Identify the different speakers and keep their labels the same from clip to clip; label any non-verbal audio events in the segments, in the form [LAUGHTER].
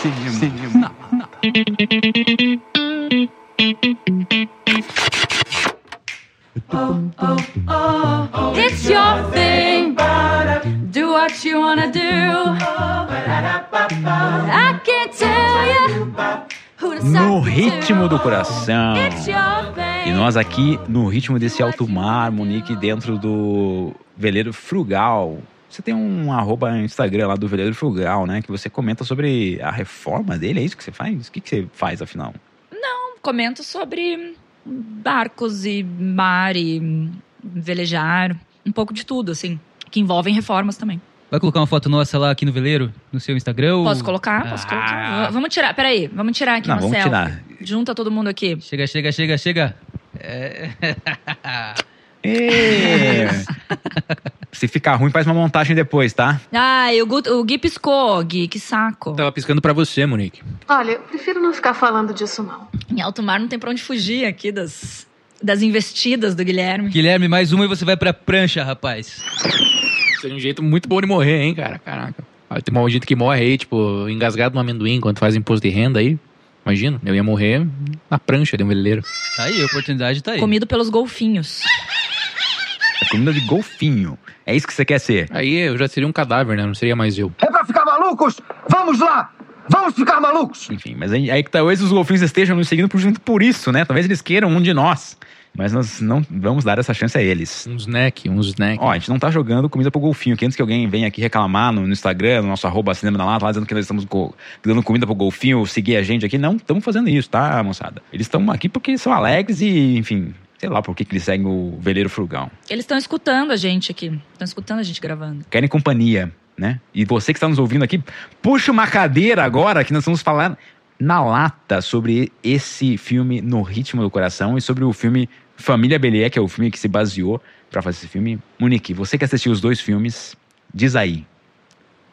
Speaker 1: Cinema. Cinema.
Speaker 2: It's your thing. Do what you wanna do. I can't tell you who to
Speaker 1: No ritmo do coração.
Speaker 2: It's your thing.
Speaker 1: E nós aqui no ritmo desse alto mar, Monique, dentro do Veleiro Frugal. Você tem um arroba no Instagram lá do Veleiro Frugal, né? Que você comenta sobre a reforma dele, é isso que você faz? O que, que você faz, afinal?
Speaker 2: Comento sobre barcos e mar e velejar. Um pouco de tudo, assim. Que envolvem reformas também.
Speaker 3: Vai colocar uma foto nossa lá aqui no veleiro? No seu Instagram? ou-
Speaker 2: Posso colocar? Posso
Speaker 3: Ah.
Speaker 2: colocar. Vamos tirar, peraí. Vamos tirar aqui
Speaker 1: Não,
Speaker 2: uma
Speaker 1: vamos
Speaker 2: selfie.
Speaker 1: tirar.
Speaker 2: Junta todo mundo aqui.
Speaker 3: Chega, chega, chega, chega. É... [LAUGHS]
Speaker 1: Ê! [LAUGHS] Se ficar ruim, faz uma montagem depois, tá?
Speaker 2: Ai, o, Gu, o Gui piscou, Gui, que saco.
Speaker 4: Tava piscando pra você, Monique.
Speaker 5: Olha, eu prefiro não ficar falando disso, não.
Speaker 2: Em alto mar não tem pra onde fugir aqui das, das investidas do Guilherme.
Speaker 3: Guilherme, mais uma e você vai pra prancha, rapaz.
Speaker 4: Seria um jeito muito bom de morrer, hein, cara? Caraca. Ah, Tem uma gente que morre aí, tipo, engasgado no amendoim enquanto faz imposto de renda aí. Imagina, eu ia morrer na prancha de um veleiro.
Speaker 3: Tá aí, a oportunidade tá aí.
Speaker 2: Comido pelos golfinhos.
Speaker 1: É comida de golfinho. É isso que você quer ser?
Speaker 4: Aí eu já seria um cadáver, né? Não seria mais eu.
Speaker 6: É pra ficar malucos? Vamos lá! Vamos ficar malucos!
Speaker 1: Enfim, mas aí, aí que talvez os golfinhos estejam nos seguindo por, junto por isso, né? Talvez eles queiram um de nós. Mas nós não vamos dar essa chance a eles.
Speaker 4: Um snack, um snack.
Speaker 1: Ó, a gente não tá jogando comida pro golfinho, que antes que alguém venha aqui reclamar no, no Instagram, no nosso arroba cinema na lata, lá dizendo que nós estamos co- dando comida pro golfinho, seguir a gente aqui. Não estamos fazendo isso, tá, moçada? Eles estão aqui porque são alegres e, enfim, sei lá por que que eles seguem o veleiro frugal.
Speaker 2: Eles estão escutando a gente aqui. Estão escutando a gente gravando.
Speaker 1: Querem companhia, né? E você que está nos ouvindo aqui, puxa uma cadeira agora que nós vamos falar na lata sobre esse filme No Ritmo do Coração e sobre o filme Família Belier, que é o filme que se baseou para fazer esse filme. Monique, você que assistiu os dois filmes, diz aí,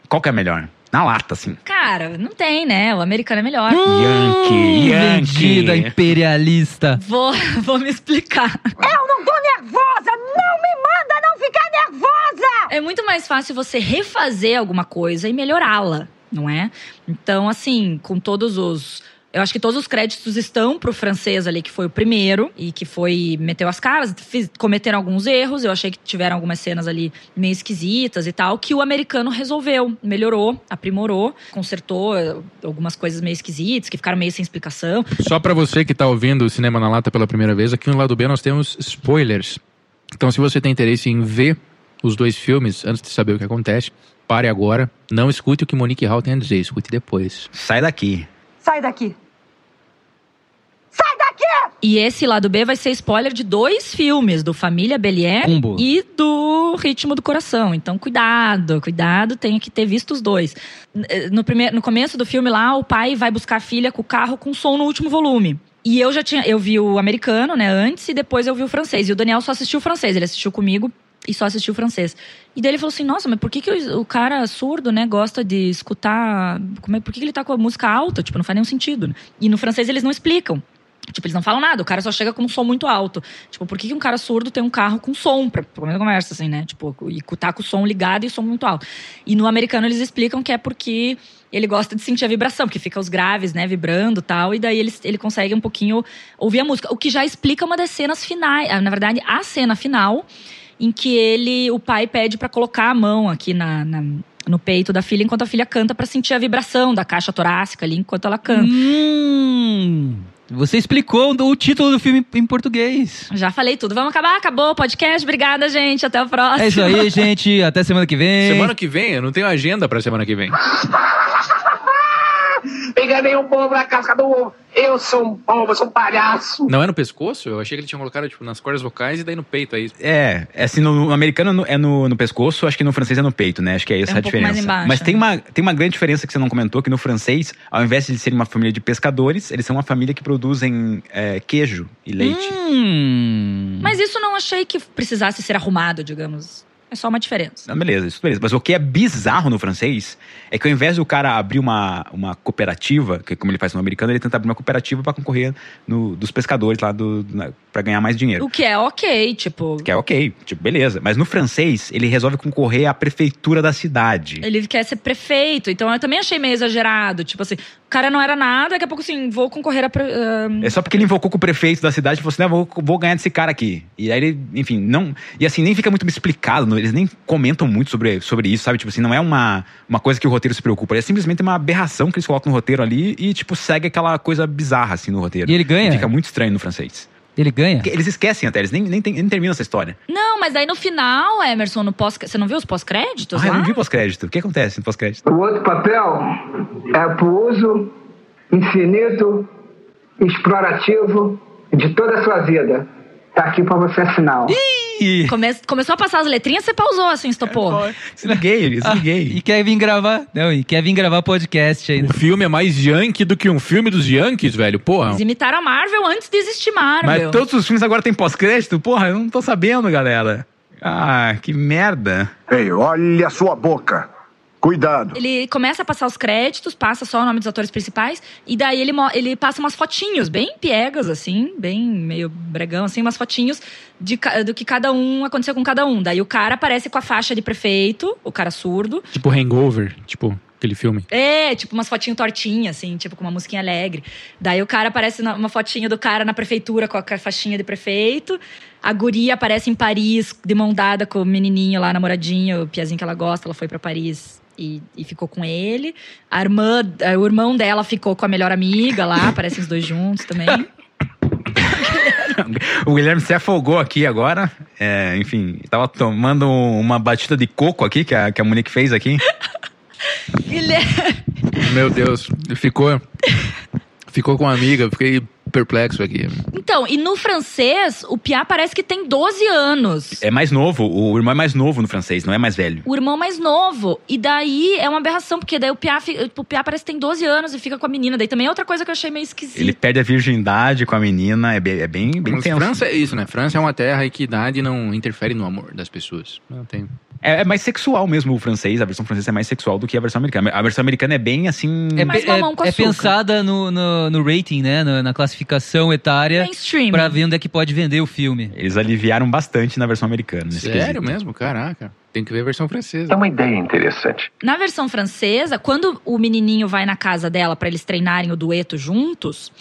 Speaker 1: qual que é melhor? Na lata, assim.
Speaker 2: Cara, não tem, né? O americano é melhor.
Speaker 1: Yankee, Yankee.
Speaker 3: Vendida imperialista.
Speaker 2: Vou, [LAUGHS] vou me explicar.
Speaker 5: Eu não tô nervosa! Não me manda não ficar nervosa!
Speaker 2: É muito mais fácil você refazer alguma coisa e melhorá-la, não é? Então, assim, com todos os. Eu acho que todos os créditos estão pro francês ali, que foi o primeiro, e que foi. meteu as caras, fiz- cometeram alguns erros. Eu achei que tiveram algumas cenas ali meio esquisitas e tal, que o americano resolveu, melhorou, aprimorou, consertou eh, algumas coisas meio esquisitas, que ficaram meio sem explicação.
Speaker 4: Só pra você que tá ouvindo o Cinema na Lata pela primeira vez, aqui no lado B nós temos spoilers. Então, se você tem interesse em ver os dois filmes antes de saber o que acontece, pare agora. Não escute o que Monique Hall tem a dizer, escute depois.
Speaker 1: Sai daqui.
Speaker 5: Sai daqui! Sai daqui!
Speaker 2: E esse lado B vai ser spoiler de dois filmes, do Família Belier
Speaker 3: Combo.
Speaker 2: e do Ritmo do Coração. Então, cuidado, cuidado, tem que ter visto os dois. No, primeiro, no começo do filme lá, o pai vai buscar a filha com o carro com som no último volume. E eu já tinha, eu vi o americano, né, antes, e depois eu vi o francês. E o Daniel só assistiu o francês, ele assistiu comigo e só assistiu francês. E daí ele falou assim: Nossa, mas por que, que o, o cara surdo, né, gosta de escutar. Como é, por que, que ele tá com a música alta? Tipo, não faz nenhum sentido. né? E no francês eles não explicam. Tipo, eles não falam nada, o cara só chega com um som muito alto. Tipo, por que, que um cara surdo tem um carro com som pra a conversa, assim, né? Tipo, e tá com o som ligado e o som muito alto. E no americano eles explicam que é porque ele gosta de sentir a vibração, porque fica os graves, né, vibrando tal, e daí ele, ele consegue um pouquinho ouvir a música. O que já explica uma das cenas finais, ah, na verdade, a cena final, em que ele, o pai pede pra colocar a mão aqui na- na no peito da filha enquanto a filha canta pra sentir a vibração da caixa torácica ali enquanto ela canta.
Speaker 3: Hum, você explicou o título do filme em português.
Speaker 2: Já falei tudo. Vamos acabar? Acabou o podcast. Obrigada, gente. Até o próximo.
Speaker 3: É isso aí, gente. Até semana que vem.
Speaker 4: Semana que vem, eu não tenho agenda pra semana que vem.
Speaker 6: Enganei um povo na casca do ovo. Eu sou um povo, eu sou um palhaço.
Speaker 4: Não é no pescoço? Eu achei que ele tinha colocado tipo, nas cordas vocais e daí no peito aí.
Speaker 1: É, é assim, no, no americano é no- é no, no pescoço, acho que no francês é no peito, né? Acho que é essa
Speaker 2: É um
Speaker 1: a
Speaker 2: pouco mais
Speaker 1: diferença.
Speaker 2: embaixo,
Speaker 1: Mas tem
Speaker 2: né?
Speaker 1: uma, tem uma grande diferença que você não comentou, que no francês, ao invés de serem uma família de pescadores, eles são uma família que produzem é, queijo e leite.
Speaker 3: Hum.
Speaker 2: Mas isso não achei que precisasse ser arrumado, digamos. É só uma diferença.
Speaker 1: Não, beleza, isso beleza. Mas o que é bizarro no francês é que ao invés do cara abrir uma, uma cooperativa, que como ele faz no americano, ele tenta abrir uma cooperativa para concorrer no, dos pescadores lá do, na, pra ganhar mais dinheiro.
Speaker 2: O que é ok, tipo.
Speaker 1: Que é ok, tipo, beleza. Mas no francês, ele resolve concorrer à prefeitura da cidade.
Speaker 2: Ele quer ser prefeito, então eu também achei meio exagerado. Tipo assim, o cara não era nada, daqui a pouco assim, vou concorrer a. pre-
Speaker 1: É só porque ele invocou com o prefeito da cidade e falou assim: "Ah, vou, vou ganhar desse cara aqui. E aí ele, enfim, não. E assim, nem fica muito explicado, não- eles nem comentam muito sobre, sobre isso, sabe? Tipo assim, não é uma, uma coisa que o roteiro se preocupa. É simplesmente uma aberração que eles colocam no roteiro ali e, tipo, segue aquela coisa bizarra, assim, no roteiro.
Speaker 3: E ele ganha?
Speaker 1: Fica muito estranho no francês.
Speaker 3: Ele ganha?
Speaker 1: Eles esquecem até, eles nem, nem, nem terminam essa história.
Speaker 2: Não, mas aí no final, Emerson, no pós. Você não viu os pós-créditos?
Speaker 1: Ah, eu não vi pós-crédito. O que acontece no pós-crédito?
Speaker 6: O outro papel é pro uso infinito, explorativo de toda a sua vida. Tá aqui pra você assinar.
Speaker 1: Ih,
Speaker 2: Come- Começou a passar as letrinhas, você pausou assim, estopou.
Speaker 1: desliguei, desliguei.
Speaker 3: E quer vir gravar? Não, e quer vir gravar podcast ainda.
Speaker 4: O filme é mais yankee do que um filme dos Yankees, velho. Porra.
Speaker 2: Eles imitaram a Marvel antes de existir Marvel.
Speaker 1: Mas todos os filmes agora têm pós-crédito? Porra, eu não tô sabendo, galera. Ah, que merda.
Speaker 7: Ei, olha a sua boca. Cuidado.
Speaker 2: Ele começa a passar os créditos, passa só o nome dos atores principais, e daí ele, ele passa umas fotinhos, bem piegas, assim, bem meio bregão, assim, umas fotinhos de, do que cada um aconteceu com cada um. Daí o cara aparece com a faixa de prefeito, o cara surdo.
Speaker 4: Tipo Hangover, tipo aquele filme.
Speaker 2: É, tipo umas fotinhos tortinhas, assim, tipo com uma musiquinha alegre. Daí o cara aparece na- uma fotinha do cara na prefeitura com a, faixinha de prefeito. A guria aparece em Paris, de mão dada com o menininho lá, namoradinho, o piazinho que ela gosta. Ela foi pra Paris e, e ficou com ele. A irmã, eh, o irmão dela ficou com a melhor amiga lá, [LAUGHS] aparecem os dois juntos também.
Speaker 1: O Guilherme se afogou aqui agora. É, enfim, tava tomando uma batida de coco aqui, que a, que a Monique fez aqui.
Speaker 2: Guilherme.
Speaker 4: Meu Deus, ficou. Ficou com a amiga, fiquei perplexo aqui.
Speaker 2: Então, e no francês, o Piá parece que tem 12 anos.
Speaker 1: É mais novo, o irmão é mais novo no francês, não é mais velho.
Speaker 2: O irmão mais novo. E daí é uma aberração, porque daí o Piá, o Piá parece que tem 12 anos e fica com a menina. Daí também é outra coisa que eu achei meio esquisita.
Speaker 1: Ele perde a virgindade com a menina, é bem, é bem, bem
Speaker 4: Mas
Speaker 1: tenso.
Speaker 4: França é isso, né? França é uma terra em que idade não interfere no amor das pessoas. Não tem.
Speaker 1: É, é mais sexual mesmo o francês, a versão francesa é mais sexual do que a versão americana. A versão americana é bem assim.
Speaker 3: É, é, é pensada no, no, no rating, né? Na, na classificação etária.
Speaker 2: Mainstream.
Speaker 3: Pra ver onde é que pode vender o filme.
Speaker 1: Eles aliviaram bastante na versão americana.
Speaker 4: Sério
Speaker 1: quesito.
Speaker 4: mesmo? Caraca. Tem que ver a versão francesa.
Speaker 7: É uma ideia interessante.
Speaker 2: Na versão francesa, quando o menininho vai na casa dela pra eles treinarem o dueto juntos,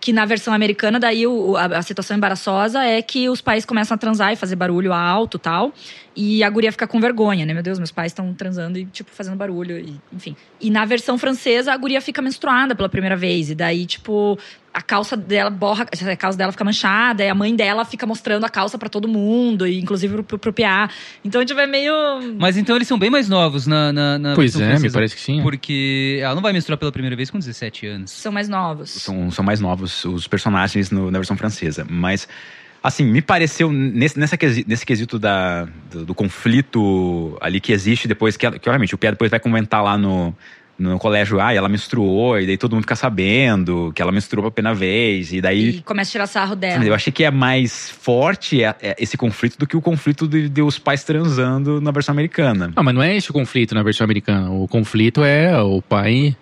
Speaker 2: que na versão americana, daí o- a, a situação embaraçosa é que os pais começam a transar e fazer barulho alto tal. E a guria fica com vergonha, né? Meu Deus, meus pais estão transando e, tipo, fazendo barulho, e, enfim. E na versão francesa, a guria fica menstruada pela primeira vez. E daí, tipo, a calça dela borra, a calça dela fica manchada, e a mãe dela fica mostrando a calça pra todo mundo, e inclusive pro, pro, pro PA. Então, tipo, é meio.
Speaker 3: Mas então eles são bem mais novos na, na, na
Speaker 4: Pois
Speaker 3: versão
Speaker 4: é, me
Speaker 3: francesa.
Speaker 4: parece que sim.
Speaker 3: Porque ela não vai menstruar pela primeira vez com 17 anos.
Speaker 2: São mais novos.
Speaker 1: São, são mais novos os personagens no- na versão francesa. Mas, assim, me pareceu nesse, nessa, nesse quesito da, do, do conflito ali que existe depois, que, ela- que obviamente o Pierre depois vai comentar lá no, no colégio, ah, e ela menstruou, e daí todo mundo fica sabendo que ela menstruou pela primeira vez, e daí.
Speaker 2: E começa a tirar sarro dela.
Speaker 1: Eu achei que é mais forte é- é esse conflito do que o conflito de, de os pais transando na versão americana.
Speaker 4: Não, mas não é esse o conflito na versão americana. O conflito é o pai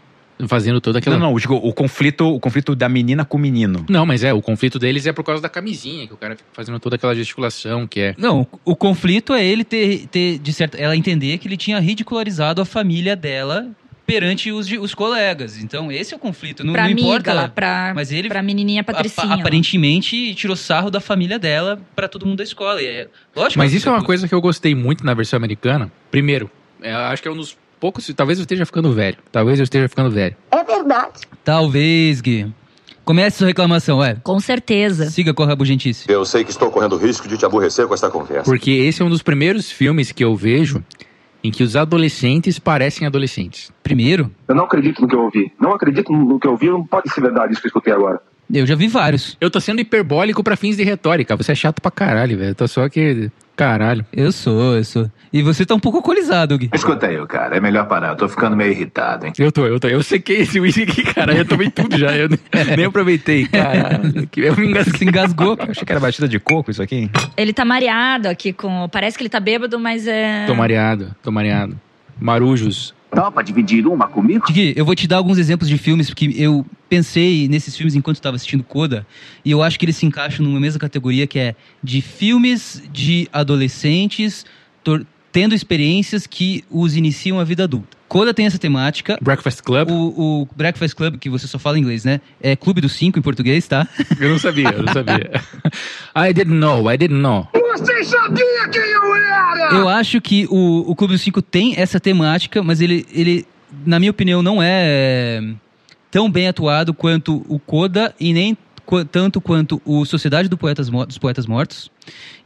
Speaker 4: fazendo toda aquela.
Speaker 1: Não, não, digo, o conflito, o conflito da menina com o menino.
Speaker 4: Não, mas é, o conflito deles é por causa da camisinha, que o cara fica fazendo toda aquela gesticulação, que é.
Speaker 3: Não, o conflito é ele ter, ter de certa, ela entender que ele tinha ridicularizado a família dela perante os, os colegas. Então, esse é o conflito. Não,
Speaker 2: pra
Speaker 3: não
Speaker 2: amiga
Speaker 3: importa.
Speaker 2: lá, pra,
Speaker 3: mas ele-
Speaker 2: pra menininha Patricinha. lá.
Speaker 3: aparentemente tirou sarro da família dela pra todo mundo da escola. E é, lógico.
Speaker 4: Mas isso é uma coisa que eu gostei muito na versão americana. Primeiro, é, acho que é um dos poucos. Talvez eu esteja ficando velho. Talvez eu esteja ficando velho.
Speaker 5: É verdade.
Speaker 3: Talvez, Gui. Comece sua reclamação, é.
Speaker 2: Com certeza.
Speaker 3: Siga com a rabugentice.
Speaker 8: Eu sei que estou correndo risco de te aborrecer com esta conversa.
Speaker 4: Porque esse é um dos primeiros filmes que eu vejo em que os adolescentes parecem adolescentes.
Speaker 3: Primeiro,
Speaker 7: Eu não acredito no que eu ouvi. Não acredito no que eu ouvi. Não pode ser verdade isso que eu escutei agora.
Speaker 3: eu já vi vários.
Speaker 4: Eu tô sendo hiperbólico pra fins de retórica. Você é chato pra caralho, velho. Eu tô só que. Caralho.
Speaker 3: Eu sou, eu sou. E você tá um pouco alcoolizado, Gui.
Speaker 9: Escuta aí, cara. É melhor parar. Eu tô ficando meio irritado, hein?
Speaker 4: Eu tô, eu tô. Eu sequei esse whisky aqui, cara. Eu tomei tudo já. Eu nem, [LAUGHS] nem aproveitei. Caralho. Eu me engasguei.
Speaker 3: Se engasgou.
Speaker 1: Eu achei que era batida de coco isso aqui.
Speaker 2: Ele tá mareado aqui com. Parece que ele tá bêbado, mas é.
Speaker 4: Tô mareado, tô mareado. Marujos.
Speaker 9: Topa dividir uma comigo?
Speaker 3: Gui, eu vou te dar alguns exemplos de filmes que eu pensei nesses filmes enquanto estava assistindo Coda, e eu acho que eles se encaixam numa mesma categoria que é de filmes de adolescentes tendo experiências que os iniciam a vida adulta. Coda tem essa temática.
Speaker 4: Breakfast Club?
Speaker 3: O, o Breakfast Club, que você só fala em inglês, né? É Clube dos Cinco em português, tá? [LAUGHS]
Speaker 4: Eu não sabia, eu não sabia. [LAUGHS] I didn't know, I didn't know.
Speaker 5: Você sabia quem eu era!
Speaker 3: Eu acho que o, o Clube dos Cinco tem essa temática, mas ele, ele, na minha opinião, não é tão bem atuado quanto o Coda e nem tanto quanto o Sociedade do Poetas dos Poetas Mortos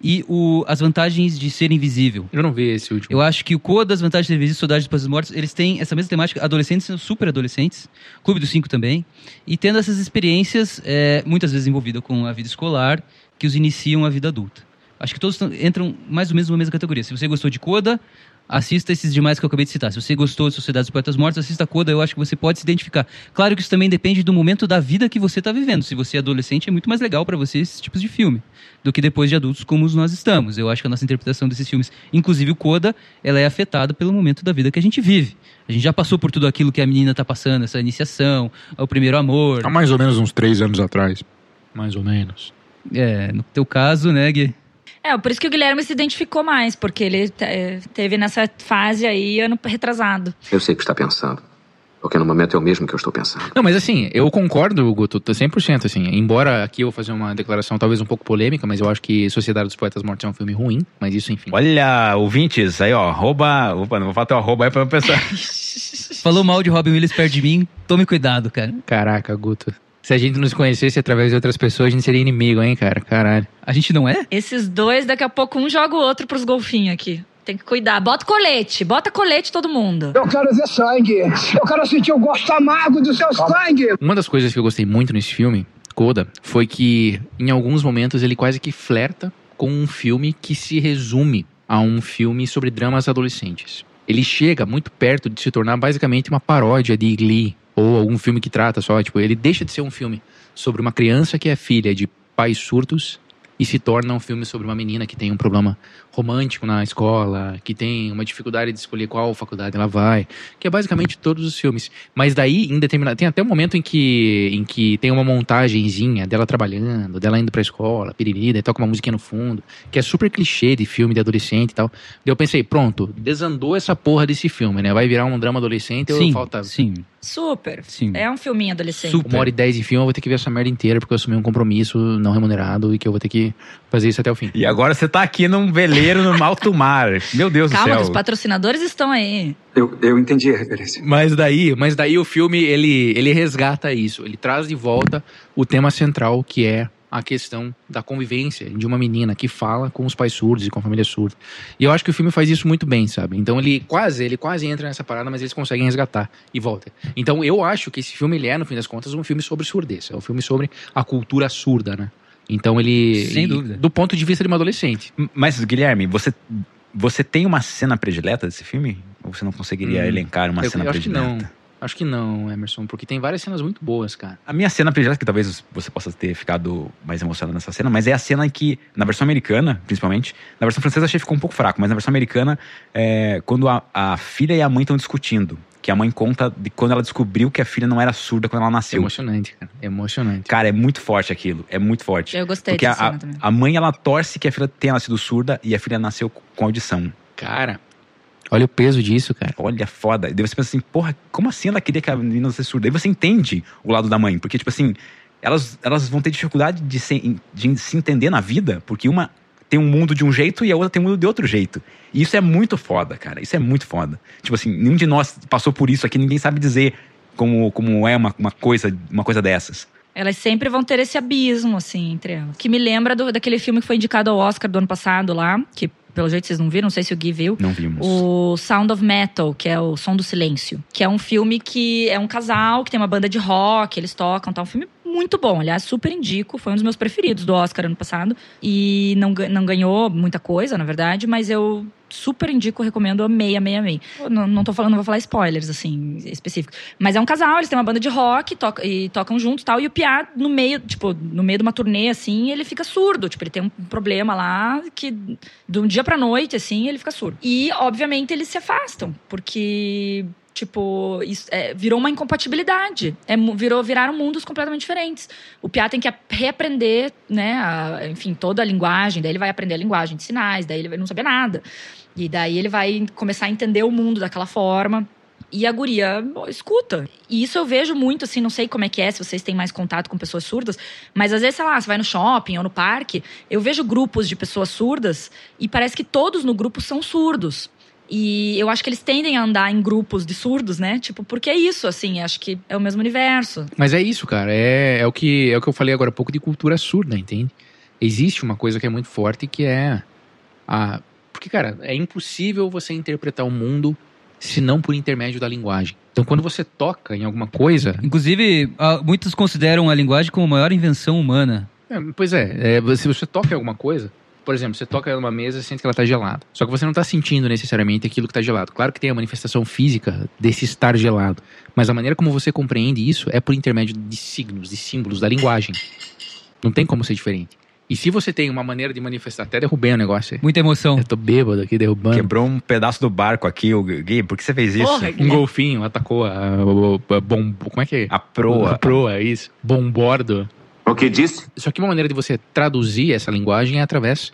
Speaker 3: e o As Vantagens de Ser Invisível.
Speaker 4: Eu não vi esse último.
Speaker 3: Eu acho que o Coda, As Vantagens de Ser Invisível e Sociedade dos Poetas Mortos, eles têm essa mesma temática, adolescentes sendo super adolescentes, Clube dos Cinco também, e tendo essas experiências, é, muitas vezes envolvidas com a vida escolar, que os iniciam a vida adulta. Acho que todos entram mais ou menos numa mesma categoria. Se você gostou de Coda, assista esses demais que eu acabei de citar. Se você gostou de Sociedade dos Poetas Mortos, assista Coda, eu acho que você pode se identificar. Claro que isso também depende do momento da vida que você está vivendo. Se você é adolescente, é muito mais legal para você esses tipos de filme do que depois de adultos como nós estamos. Eu acho que a nossa interpretação desses filmes, inclusive o Coda, ela é afetada pelo momento da vida que a gente vive. A gente já passou por tudo aquilo que a menina tá passando, essa iniciação, o primeiro amor.
Speaker 4: Há mais ou menos uns três anos atrás. Mais ou menos.
Speaker 3: É, no teu caso, né, Gui?
Speaker 2: É, por isso que o Guilherme se identificou mais, porque ele é, teve nessa fase aí ano retrasado.
Speaker 10: Eu sei o que está pensando. Porque no momento é o mesmo que eu estou pensando.
Speaker 4: Não, mas assim, eu concordo, Guto, 100%, assim. Embora aqui eu vou fazer uma declaração talvez um pouco polêmica, mas eu acho que Sociedade dos Poetas Mortos é um filme ruim, mas isso, enfim.
Speaker 1: Olha, ouvintes, aí ó, arroba. Opa, não vou falar teu arroba aí pra pensar. [LAUGHS]
Speaker 3: Falou mal de Robin Williams perto de mim, tome cuidado, cara.
Speaker 4: Caraca, Guto. Se a gente nos conhecesse através de outras pessoas, a gente seria inimigo, hein, cara? Caralho.
Speaker 3: A gente não é?
Speaker 2: Esses dois, daqui a pouco um joga o outro pros golfinhos aqui. Tem que cuidar. Bota colete, bota colete todo mundo.
Speaker 6: Eu quero ver sangue. Eu quero sentir o gosto amargo do seu sangue.
Speaker 4: Uma das coisas que eu gostei muito nesse filme, Coda, foi que em alguns momentos ele quase que flerta com um filme que se resume a um filme sobre dramas adolescentes. Ele chega muito perto de se tornar basicamente uma paródia de Glee ou algum filme que trata só, tipo, ele deixa de ser um filme sobre uma criança que é filha de pais surtos e se torna um filme sobre uma menina que tem um problema romântico na escola, que tem uma dificuldade de escolher qual faculdade ela vai, que é basicamente todos os filmes. Mas daí, em determinado, tem até um momento em que em que tem uma montagenzinha dela trabalhando, dela indo pra escola, piriri, daí toca uma musiquinha no fundo, que é super clichê de filme de adolescente e tal. Daí eu pensei, pronto, desandou essa porra desse filme, né? Vai virar um drama adolescente ou
Speaker 3: Sim,
Speaker 4: falta
Speaker 3: sim.
Speaker 2: Super.
Speaker 3: Sim.
Speaker 2: É um filminho adolescente.
Speaker 3: Super.
Speaker 4: uma hora e dez de filme, eu vou ter que ver essa merda inteira porque eu assumi um compromisso não remunerado e que eu vou ter que fazer isso até o fim.
Speaker 1: E agora você tá aqui num no alto mar. Meu Deus
Speaker 2: Calma,
Speaker 1: do
Speaker 2: os
Speaker 1: céu.
Speaker 2: patrocinadores estão aí.
Speaker 7: Eu, eu entendi a referência.
Speaker 4: Mas daí, mas daí o filme ele, ele resgata isso, ele traz de volta o tema central que é a questão da convivência de uma menina que fala com os pais surdos e com a família surda. E eu acho que o filme faz isso muito bem, sabe? Então ele quase, ele quase entra nessa parada, mas eles conseguem resgatar e volta. Então eu acho que esse filme ele é no fim das contas um filme sobre surdez, é um filme sobre a cultura surda, né? Então ele
Speaker 3: Sem dúvida.
Speaker 4: do ponto de vista de uma adolescente.
Speaker 1: Mas, Guilherme, você, você tem uma cena predileta desse filme? Ou você não conseguiria
Speaker 4: Hum,
Speaker 1: elencar uma
Speaker 4: eu,
Speaker 1: cena
Speaker 4: eu acho que
Speaker 1: predileta?
Speaker 4: não. Acho que não, Emerson, porque tem várias cenas muito boas, cara.
Speaker 1: A minha cena predileta, que talvez você possa ter ficado mais emocionado nessa cena, mas é a cena que, na versão americana, principalmente, na versão francesa achei que ficou um pouco fraco, mas na versão americana, é, quando a, a filha e a mãe estão discutindo, que a mãe conta de quando ela descobriu que a filha não era surda quando ela nasceu.
Speaker 4: Emocionante, cara. Emocionante.
Speaker 1: Cara, é muito forte aquilo, é muito forte.
Speaker 2: Eu gostei
Speaker 1: Porque a,
Speaker 2: dessa cena
Speaker 1: a,
Speaker 2: também.
Speaker 1: a mãe, ela torce que a filha tenha nascido surda e a filha nasceu com audição.
Speaker 4: Cara, olha o peso disso, cara.
Speaker 1: Olha, foda. E daí você pensa assim, porra, como assim ela queria que a menina fosse surda? Aí você entende o lado da mãe, porque, tipo assim, elas, elas vão ter dificuldade de se, de se entender na vida, porque uma tem um mundo de um jeito e a outra tem um mundo de outro jeito. E isso é muito foda, cara. Isso é muito foda. Tipo assim, nenhum de nós passou por isso aqui, ninguém sabe dizer como, como é uma, uma, coisa, uma coisa dessas.
Speaker 2: Elas sempre vão ter esse abismo, assim, entre elas. Que me lembra do, daquele filme que foi indicado ao Oscar do ano passado lá, que pelo jeito vocês não viram, não sei se o Gui viu.
Speaker 1: Não vimos.
Speaker 2: O Sound of Metal, que é o Som do Silêncio. Que é um filme que é um casal que tem uma banda de rock, eles tocam, tá? Um filme muito bom. Aliás, super indico. Foi um dos meus preferidos do Oscar ano passado. E não, não ganhou muita coisa, na verdade, mas eu super indico, recomendo, amei, amei, amei. Não, não tô falando, não vou falar spoilers, assim, específicos. Mas é um casal, eles têm uma banda de rock toca- e tocam juntos e tal. E o Piá, no meio, tipo, no meio de uma turnê, assim, ele fica surdo. Tipo, ele tem um problema lá que de um dia pra noite, assim, ele fica surdo. E, obviamente, eles se afastam, porque Tipo, isso, é, virou uma incompatibilidade. É, virou, viraram mundos completamente diferentes. O Piá tem que ap- reaprender, né? a- enfim, toda a linguagem. Daí ele vai aprender a linguagem de sinais. Daí ele não saber nada. E daí ele vai começar a entender o mundo daquela forma. E a guria escuta. E isso eu vejo muito, assim, não sei como é que é, se vocês têm mais contato com pessoas surdas, mas às vezes, sei lá, você vai no shopping ou no parque, eu vejo grupos de pessoas surdas e parece que todos no grupo são surdos. E eu acho que eles tendem a andar em grupos de surdos, né? Tipo, porque é isso, assim, acho que é o mesmo universo.
Speaker 4: Mas é isso, cara. É, é, o que, é o que eu falei agora há pouco de cultura surda, entende? Existe uma coisa que é muito forte que é a. Porque, cara, é impossível você interpretar o mundo se não por intermédio da linguagem. Então, quando você toca em alguma coisa.
Speaker 3: Inclusive, muitos consideram a linguagem como a maior invenção humana.
Speaker 4: É, pois é, é, se você toca em alguma coisa, por exemplo, você toca numa mesa e sente que ela está gelada. Só que você não está sentindo necessariamente aquilo que está gelado. Claro que tem a manifestação física desse estar gelado, mas a maneira como você compreende isso é por intermédio de signos, de símbolos, da linguagem. Não tem como ser diferente. E se você tem uma maneira de manifestar, até derrubei o negócio aí.
Speaker 3: Muita emoção.
Speaker 4: Eu tô bêbado aqui derrubando.
Speaker 1: Quebrou um pedaço do barco aqui, o Gui. Por que você fez isso?
Speaker 2: Porra,
Speaker 4: Um golfinho atacou a, a, a bom, como é que é?
Speaker 1: A proa.
Speaker 4: A proa, isso. Bombordo.
Speaker 9: O que disse?
Speaker 4: Só que uma maneira de você traduzir essa linguagem é através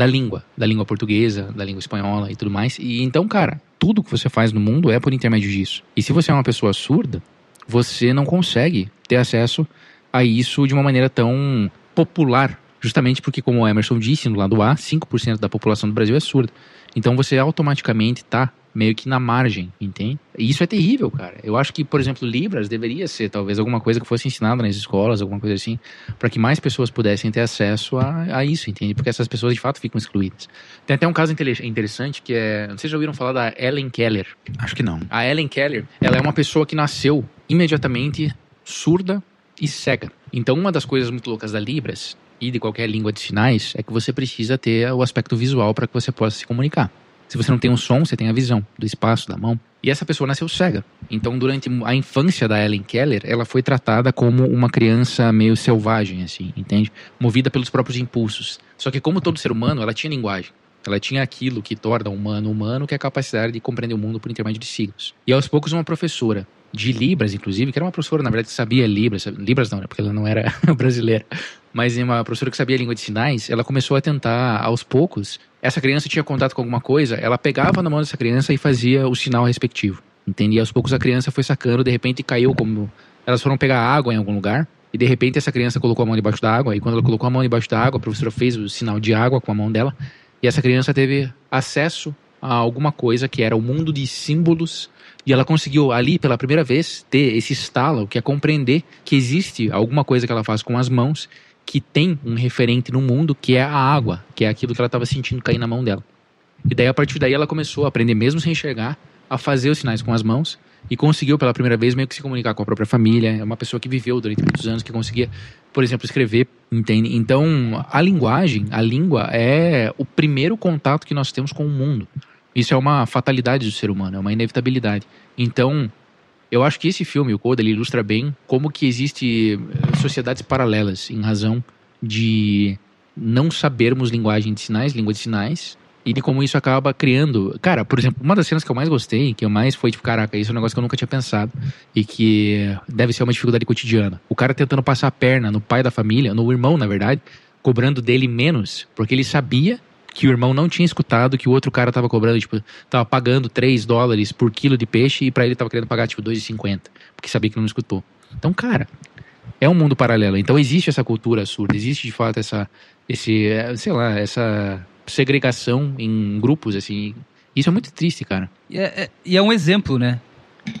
Speaker 4: da língua, da língua portuguesa, da língua espanhola e tudo mais. E então, cara, tudo que você faz no mundo é por intermédio disso. E se você é uma pessoa surda, você não consegue ter acesso a isso de uma maneira tão popular, justamente porque, como o Emerson disse no lado A, 5% da população do Brasil é surda. Então você automaticamente tá meio que na margem, entende? E isso é terrível, cara. Eu acho que, por exemplo, Libras deveria ser talvez alguma coisa que fosse ensinada nas escolas, alguma coisa assim, para que mais pessoas pudessem ter acesso a, a isso, entende? Porque essas pessoas de fato ficam excluídas. Tem até um caso interessante que é. Vocês já ouviram falar da Ellen Keller?
Speaker 1: Acho que não.
Speaker 4: A Ellen Keller, ela é uma pessoa que nasceu imediatamente surda e cega. Então, uma das coisas muito loucas da Libras e de qualquer língua de sinais é que você precisa ter o aspecto visual para que você possa se comunicar. Se você não tem um som, você tem a visão do espaço, da mão. E essa pessoa nasceu cega. Então, durante a infância da Ellen Keller, ela foi tratada como uma criança meio selvagem, assim, entende? Movida pelos próprios impulsos. Só que, como todo ser humano, ela tinha linguagem. Ela tinha aquilo que torna o humano humano, que é a capacidade de compreender o mundo por intermédio de signos. E aos poucos, uma professora de Libras, inclusive, que era uma professora, na verdade, que sabia Libras. Libras não, né? Porque ela não era [LAUGHS] brasileira. Mas uma professora que sabia língua de sinais, ela começou a tentar, aos poucos, essa criança tinha contato com alguma coisa, ela pegava na mão dessa criança e fazia o sinal respectivo. Entende? E aos poucos a criança foi sacando, de repente caiu como. Elas foram pegar água em algum lugar. E de repente essa criança colocou a mão debaixo da água. E quando ela colocou a mão debaixo da água, a professora fez o sinal de água com a mão dela. E essa criança teve acesso a alguma coisa que era o mundo de símbolos. E ela conseguiu ali pela primeira vez ter esse estalo, que é compreender que existe alguma coisa que ela faz com as mãos que tem um referente no mundo que é a água, que é aquilo que ela estava sentindo cair na mão dela. E daí a partir daí ela começou a aprender mesmo sem enxergar a fazer os sinais com as mãos e conseguiu pela primeira vez meio que se comunicar com a própria família. É uma pessoa que viveu durante muitos anos que conseguia, por exemplo, escrever, entende? Então, a linguagem, a língua é o primeiro contato que nós temos com o mundo. Isso é uma fatalidade do ser humano, é uma inevitabilidade. Então, eu acho que esse filme, o Coda, ele ilustra bem como que existe eh, sociedades paralelas em razão de não sabermos linguagem de sinais, língua de sinais, e de como isso acaba criando. Cara, por exemplo, uma das cenas que eu mais gostei, que eu mais foi tipo, caraca, isso é um negócio que eu nunca tinha pensado e que deve ser uma dificuldade cotidiana. O cara tentando passar a perna no pai da família, no irmão, na verdade, cobrando dele menos, porque ele sabia que o irmão não tinha escutado que o outro cara tava cobrando, tipo, tava pagando 3 dólares por quilo de peixe e pra ele tava querendo pagar, tipo, 2,50, porque sabia que não escutou. Então, cara, é um mundo paralelo. Então existe essa cultura surda, existe de fato essa, esse, eh, sei lá, essa segregação em grupos, assim. Isso é muito triste, cara.
Speaker 3: E é, é- e é um exemplo, né?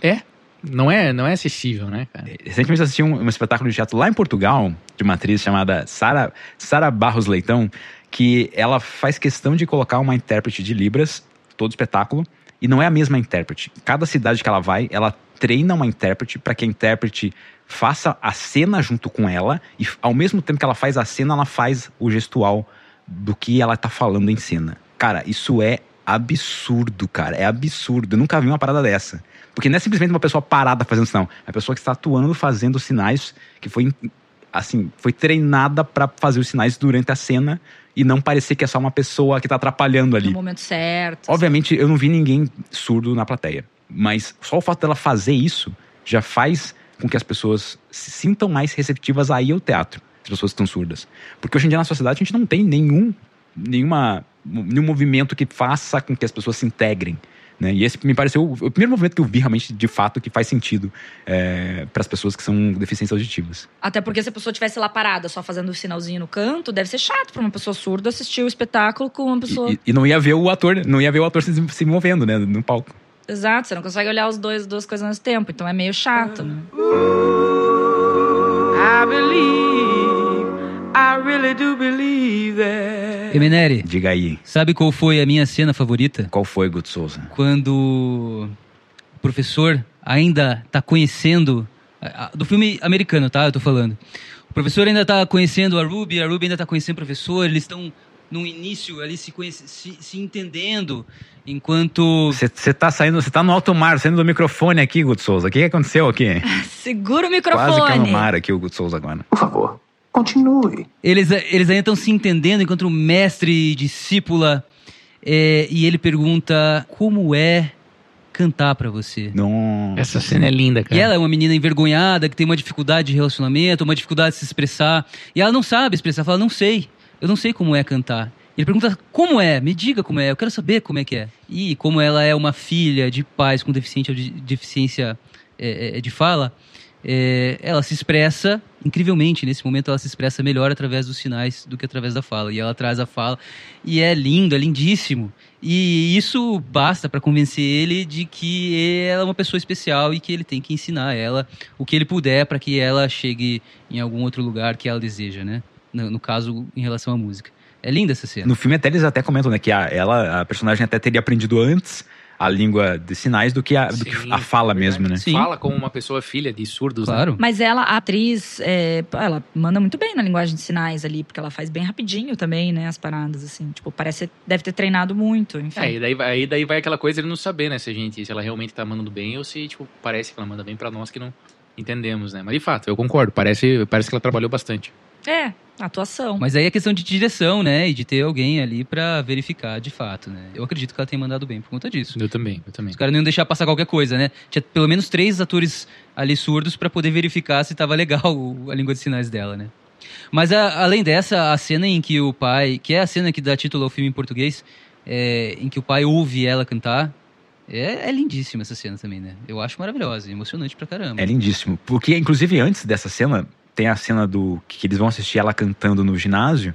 Speaker 4: É. Não é, não é acessível, né, cara?
Speaker 1: Recentemente eu assisti um, um espetáculo de teatro lá em Portugal, de uma atriz chamada Sara, Sara Barros Leitão, que ela faz questão de colocar uma intérprete de Libras, todo espetáculo, e não é a mesma intérprete. Cada cidade que ela vai, ela treina uma intérprete para que a intérprete faça a cena junto com ela, e ao mesmo tempo que ela faz a cena, ela faz o gestual do que ela tá falando em cena. Cara, isso é absurdo, cara. É absurdo. Eu nunca vi uma parada dessa. Porque não é simplesmente uma pessoa parada fazendo sinal. É a pessoa que está atuando fazendo sinais que foi assim, foi treinada pra fazer os sinais durante a cena e não parecer que é só uma pessoa que tá atrapalhando ali.
Speaker 2: No momento certo.
Speaker 1: Obviamente, eu não vi ninguém surdo na plateia. Mas só o fato dela fazer isso já faz com que as pessoas se sintam mais receptivas a ir ao teatro, as pessoas que estão surdas. Porque hoje em dia na sociedade a gente não tem nenhum, nenhuma, nenhum movimento que faça com que as pessoas se integrem. Né? E esse me pareceu o o primeiro movimento que eu vi realmente, de fato, que faz sentido para as pessoas que são deficientes auditivas.
Speaker 2: Até porque se a pessoa estivesse lá parada, só fazendo o sinalzinho no canto, deve ser chato pra uma pessoa surda assistir o espetáculo com uma pessoa.
Speaker 1: E, e não ia ver o ator, não ia ver o ator se, se movendo, né, no palco.
Speaker 2: Exato, você não consegue olhar os dois, duas coisas ao mesmo tempo, então é meio chato, né?
Speaker 11: I believe, I really do believe that.
Speaker 3: Emeneri,
Speaker 1: Diga aí,
Speaker 3: sabe qual foi a minha cena favorita?
Speaker 1: qual foi, Guto Souza?
Speaker 3: Quando o professor ainda tá conhecendo. Do filme americano, tá? Eu tô falando. O professor ainda tá conhecendo a Ruby, a Ruby ainda tá conhecendo o professor, eles estão no início ali se, conhece, se, se entendendo, enquanto.
Speaker 1: Você tá saindo, você tá no alto mar, saindo do microfone aqui, Guto Souza. O que, que aconteceu aqui? [LAUGHS]
Speaker 2: Segura o
Speaker 1: Quase que é no
Speaker 2: microfone.
Speaker 1: mar aqui, o Guto Souza agora.
Speaker 9: Por favor, continue.
Speaker 3: Eles, eles ainda estão se entendendo enquanto mestre e discípula. é, e ele pergunta como é cantar pra você.
Speaker 1: Não.
Speaker 4: Essa cena é linda, cara.
Speaker 3: E ela é uma menina envergonhada, que tem uma dificuldade de relacionamento, uma dificuldade de se expressar. E ela não sabe expressar, fala, não sei. Eu não sei como é cantar. Ele pergunta, como é? Me diga como é, eu quero saber como é que é. E como ela é uma filha de pais com deficiência, deficiência é, é, de fala, é, ela se expressa incrivelmente. Nesse momento, ela se expressa melhor através dos sinais do que através da fala. E ela traz a fala. E é lindo, é lindíssimo. E isso basta para convencer ele de que ela é uma pessoa especial e que ele tem que ensinar ela o que ele puder para que ela chegue em algum outro lugar que ela deseja, né? No, no caso, em relação à música. É linda essa cena.
Speaker 1: No filme até eles até comentam, né, que a, ela, a personagem até teria aprendido antes a língua de sinais do que a, do que a fala mesmo, né?
Speaker 3: Sim.
Speaker 4: Fala como uma pessoa filha de surdos, né?
Speaker 3: Claro.
Speaker 2: Mas ela, a atriz, é, ela manda muito bem na linguagem de sinais ali, porque ela faz bem rapidinho também, né, as paradas, assim. Tipo, parece deve ter treinado muito, enfim.
Speaker 4: É, e daí, vai- aí daí vai aquela coisa de ele não saber, né, se a gente, se ela realmente tá mandando bem ou se, tipo, parece que ela manda bem pra nós que não entendemos, né? Mas de fato, eu concordo, parece, parece que ela trabalhou bastante.
Speaker 2: É, atuação.
Speaker 3: Mas aí é questão de direção, né? E de ter alguém ali pra verificar de fato, né? Eu acredito que ela tenha mandado bem por conta disso.
Speaker 4: Eu também, eu também.
Speaker 3: Os caras não iam deixar passar qualquer coisa, né? Tinha pelo menos três atores ali surdos pra poder verificar se tava legal [LAUGHS] a língua de sinais dela, né? Mas a- além dessa, a cena em que o pai, que é a cena que dá título ao filme em português, é, em que o pai ouve ela cantar, é, é lindíssima essa cena também, né? Eu acho maravilhosa, emocionante pra caramba.
Speaker 1: É lindíssimo. Porque, inclusive, antes dessa cena, tem a cena do que eles vão assistir ela cantando no ginásio.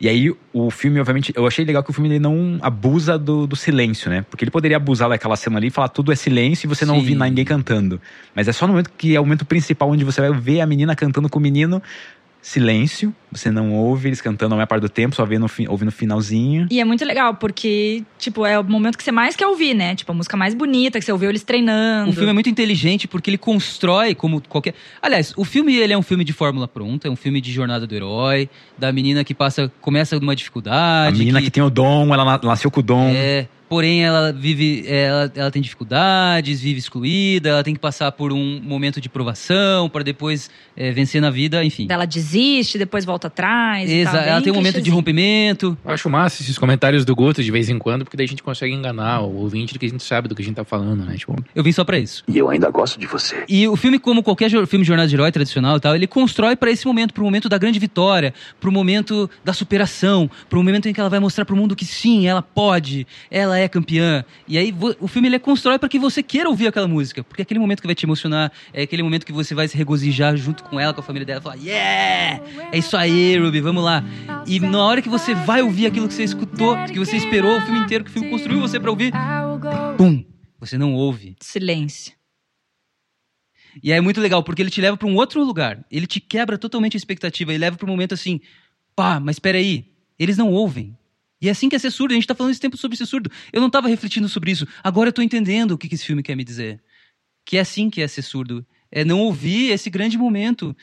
Speaker 1: E aí, o filme, obviamente, eu achei legal que o filme ele não abusa do, do silêncio, né? Porque ele poderia abusar daquela cena ali e falar tudo é silêncio e você não
Speaker 3: Sim.
Speaker 1: ouvir ninguém cantando. Mas é só no momento que é o momento principal onde você vai ver a menina cantando com o menino. Silêncio, você não ouve eles cantando a maior parte do tempo, só vê no, fi- ouve no finalzinho.
Speaker 2: E é muito legal, porque, tipo, é o momento que você mais quer ouvir, né? Tipo, a música mais bonita, que você ouviu eles treinando.
Speaker 3: O filme é muito inteligente porque ele constrói como qualquer. Aliás, o filme ele é um filme de fórmula pronta, é um filme de jornada do herói, da menina que passa, começa numa
Speaker 1: A
Speaker 3: dificuldade.
Speaker 1: menina que... tem o dom, ela na- nasceu com o dom.
Speaker 3: É, porém ela vive, ela, ela tem dificuldades, vive excluída, ela tem que passar por um momento de provação para depois é, vencer na vida, enfim.
Speaker 2: Ela desiste, depois volta atrás. e
Speaker 3: Exa
Speaker 2: tal,
Speaker 3: ela tem um momento de rompimento.
Speaker 4: Eu acho massa esses comentários do Guto de vez em quando, porque daí a gente consegue enganar o ouvinte de que a gente sabe do que a gente tá falando, né? Tipo,
Speaker 3: Eu vim só pra isso.
Speaker 9: E eu ainda gosto de você.
Speaker 3: E o filme, como qualquer filme de jornada de herói tradicional e tal, ele constrói para esse momento, para o momento da grande vitória, para o momento da superação, para o momento em que ela vai mostrar para o mundo que sim, ela pode, ela é campeã. E aí o filme ele constrói para que você queira ouvir aquela música, porque é aquele momento que vai te emocionar, é aquele momento que você vai se regozijar junto com ela, com a família dela, falar: "Yeah! É isso aí, Ruby, vamos lá". E na hora que você vai ouvir aquilo que você escutou, que você esperou o filme inteiro, que o filme construiu você para ouvir, pum, você não ouve.
Speaker 2: Silêncio.
Speaker 3: E aí é muito legal, porque ele te leva para um outro lugar. Ele te quebra totalmente a expectativa. Ele leva para um momento assim, pá, mas espera aí, eles não ouvem. E é assim que é ser surdo. A gente tá falando esse tempo sobre ser surdo. Eu não tava refletindo sobre isso. Agora eu tô entendendo o que, que esse filme quer me dizer. Que é assim que é ser surdo. É não ouvir esse grande momento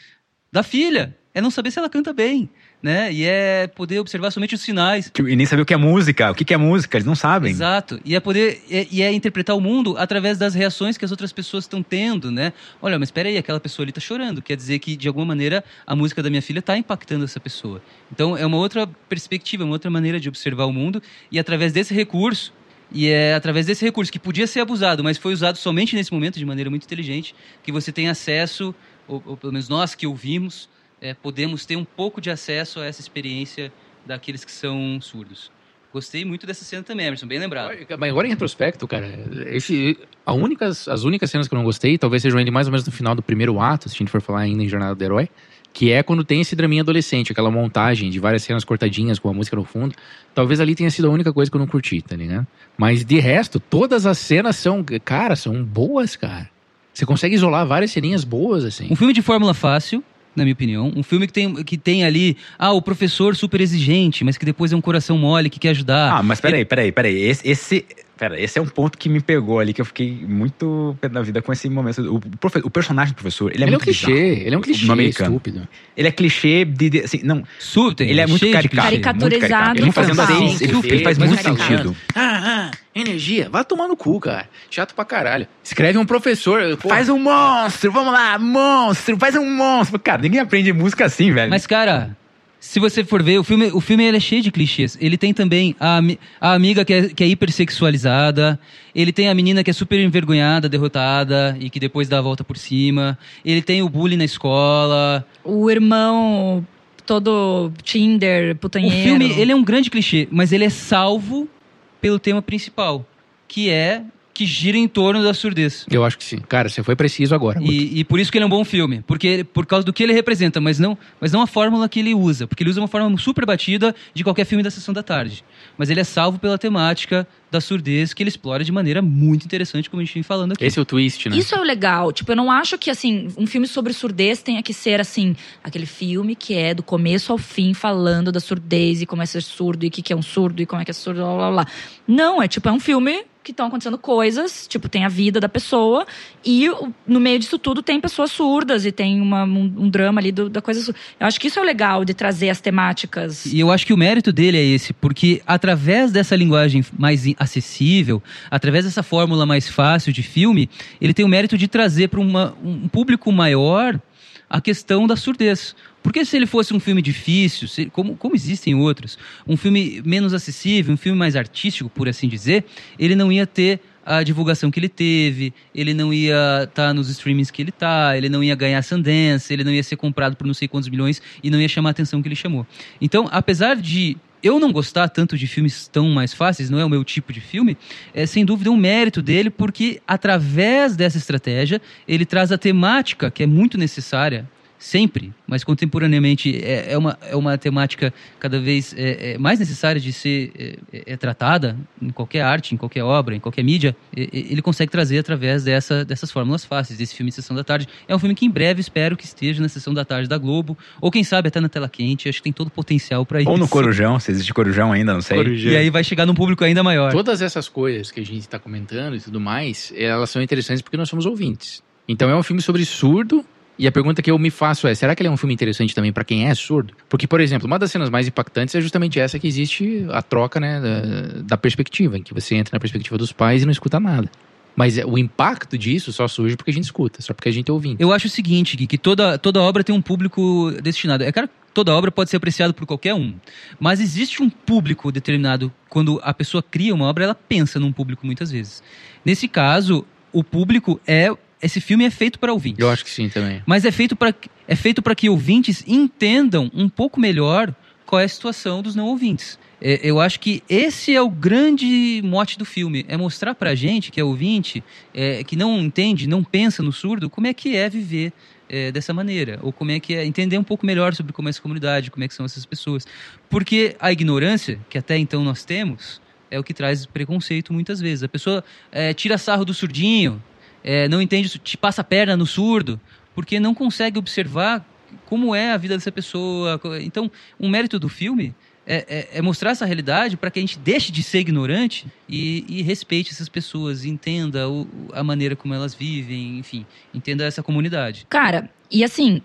Speaker 3: da filha. É não saber se ela canta bem, né? E é poder observar somente os sinais.
Speaker 1: E nem saber o que é música, o que é música, eles não sabem.
Speaker 3: Exato. E é poder é, e é interpretar o mundo através das reações que as outras pessoas estão tendo, né? Olha, mas espera aí, aquela pessoa ali tá chorando. Quer dizer que de alguma maneira a música da minha filha tá impactando essa pessoa. Então é uma outra perspectiva, uma outra maneira de observar o mundo e através desse recurso E é através desse recurso, que podia ser abusado, mas foi usado somente nesse momento, de maneira muito inteligente, que você tem acesso, ou, ou pelo menos nós que ouvimos, é, podemos ter um pouco de acesso a essa experiência daqueles que são surdos. Gostei muito dessa cena também, Emerson, bem lembrado.
Speaker 4: Mas agora em retrospecto, cara, esse, a únicas, as únicas cenas que eu não gostei, talvez sejam ali mais ou menos no final do primeiro ato, se a gente for falar ainda em Jornada do Herói, que é quando tem esse draminha adolescente, aquela montagem de várias cenas cortadinhas com a música no fundo. Talvez ali tenha sido a única coisa que eu não curti, tá ligado? Mas de resto, todas as cenas são, cara, são boas, cara. Você consegue isolar várias ceninhas boas, assim.
Speaker 3: Um filme de fórmula fácil, na minha opinião. Um filme que tem, que tem ali, ah, o professor super exigente, mas que depois é um coração mole que quer ajudar.
Speaker 1: Ah, mas peraí, peraí, peraí. Esse, esse, pera, esse é um ponto que me pegou ali, que eu fiquei muito pé da vida com esse momento. O, profe- o personagem do professor, ele é
Speaker 4: Ele é um
Speaker 1: muito
Speaker 4: clichê,
Speaker 1: bizarro.
Speaker 4: ele é um
Speaker 1: O-
Speaker 4: clichê
Speaker 1: no americano.
Speaker 4: estúpido.
Speaker 1: Ele é clichê de, de- assim, não,
Speaker 3: Súbito,
Speaker 1: ele é muito caricato.
Speaker 3: clichê.
Speaker 1: muito caricato.
Speaker 2: Caricaturizado
Speaker 1: Ele não fazendo assim, ele, ele faz muito sentido.
Speaker 4: Ah, ah, energia. Vai tomar no cu, cara. Chato pra caralho. Escreve um professor. pô.
Speaker 1: Faz um monstro, vamos lá, monstro, faz um monstro. Cara, ninguém aprende música assim, velho.
Speaker 3: Mas, cara, se você for ver, o filme, o filme ele é cheio de clichês. Ele tem também a, a amiga que é, que é hipersexualizada. Ele tem a menina que é super envergonhada, derrotada e que depois dá a volta por cima. Ele tem o bullying na escola.
Speaker 2: O irmão todo Tinder, putanheiro.
Speaker 3: O filme, ele é um grande clichê, mas ele é salvo pelo tema principal, que é que gira em torno da surdez.
Speaker 4: Eu acho que sim. Cara, você foi preciso agora.
Speaker 3: E, e por isso que ele é um bom filme, porque por causa do que ele representa, mas não, mas não a fórmula que ele usa, porque ele usa uma fórmula super batida de qualquer filme da sessão da tarde. Mas ele é salvo pela temática da surdez que ele explora de maneira muito interessante, como a gente vem falando aqui.
Speaker 4: Esse é o twist, né?
Speaker 2: Isso é o legal. Tipo, eu não acho que, assim, um filme sobre surdez tenha que ser, assim, aquele filme que é do começo ao fim falando da surdez e como é ser surdo e o que, que é um surdo e como é que é surdo, blá, blá, blá. Não, é tipo, é um filme que estão acontecendo coisas, tipo, tem a vida da pessoa e no meio disso tudo tem pessoas surdas e tem uma- um, um drama ali do- da coisa surda. Eu acho que isso é o legal de trazer as temáticas.
Speaker 3: E eu acho que o mérito dele é esse, porque através dessa linguagem mais acessível, através dessa fórmula mais fácil de filme, ele tem o mérito de trazer para um público maior a questão da surdez. Porque se ele fosse um filme difícil, se- como, como existem outros, um filme menos acessível, um filme mais artístico, por assim dizer, ele não ia ter a divulgação que ele teve, ele não ia estar nos streamings que ele tá, ele não ia ganhar Sundance, ele não ia ser comprado por não sei quantos milhões e não ia chamar a atenção que ele chamou. Então, apesar de eu não gostar tanto de filmes tão mais fáceis, não é o meu tipo de filme, é sem dúvida um mérito dele, porque através dessa estratégia ele traz a temática que é muito necessária sempre, mas contemporaneamente é, é uma, é uma temática cada vez é, é mais necessária de ser é, é, é tratada em qualquer arte, em qualquer obra, em qualquer mídia, é, é, ele consegue trazer através dessa, dessas fórmulas fáceis, desse filme Sessão da Tarde. É um filme que em breve espero que esteja na Sessão da Tarde da Globo, ou quem sabe até na tela quente, acho que tem todo o potencial para isso.
Speaker 1: Ou no Corujão, se existe Corujão ainda, não sei.
Speaker 4: Corujão.
Speaker 3: E aí vai chegar num público ainda maior.
Speaker 4: Todas essas coisas que a gente está comentando e tudo mais, elas são interessantes porque nós somos ouvintes. Então é um filme sobre surdo. E a pergunta que eu me faço é: será que ele é um filme interessante também para quem é surdo? Porque, por exemplo, uma das cenas mais impactantes é justamente essa que existe a troca né, da, da perspectiva, em que você entra na perspectiva dos pais e não escuta nada. Mas é, o impacto disso só surge porque a gente escuta, só porque a gente é ouvinte.
Speaker 3: Eu acho o seguinte, Gui, que toda, toda obra tem um público destinado. É claro toda obra pode ser apreciada por qualquer um. Mas existe um público determinado. Quando a pessoa cria uma obra, ela pensa num público muitas vezes. Nesse caso, o público é. Esse filme é feito para ouvintes.
Speaker 4: Eu acho que sim também.
Speaker 3: Mas é feito para é feito para que ouvintes entendam um pouco melhor qual é a situação dos não ouvintes. É, eu acho que esse é o grande mote do filme, é mostrar pra gente que é ouvinte, é, que não entende, não pensa no surdo, como é que é viver é, dessa maneira, ou como é que é entender um pouco melhor sobre como é essa comunidade, como é que são essas pessoas. Porque a ignorância que até então nós temos é o que traz preconceito muitas vezes. A pessoa é, tira sarro do surdinho, é, não entende, te passa a perna no surdo, porque não consegue observar como é a vida dessa pessoa. Então, um mérito do filme é, é- é mostrar essa realidade para que a gente deixe de ser ignorante e, e respeite essas pessoas, entenda o- a maneira como elas vivem, enfim, entenda essa comunidade.
Speaker 2: Cara, e assim,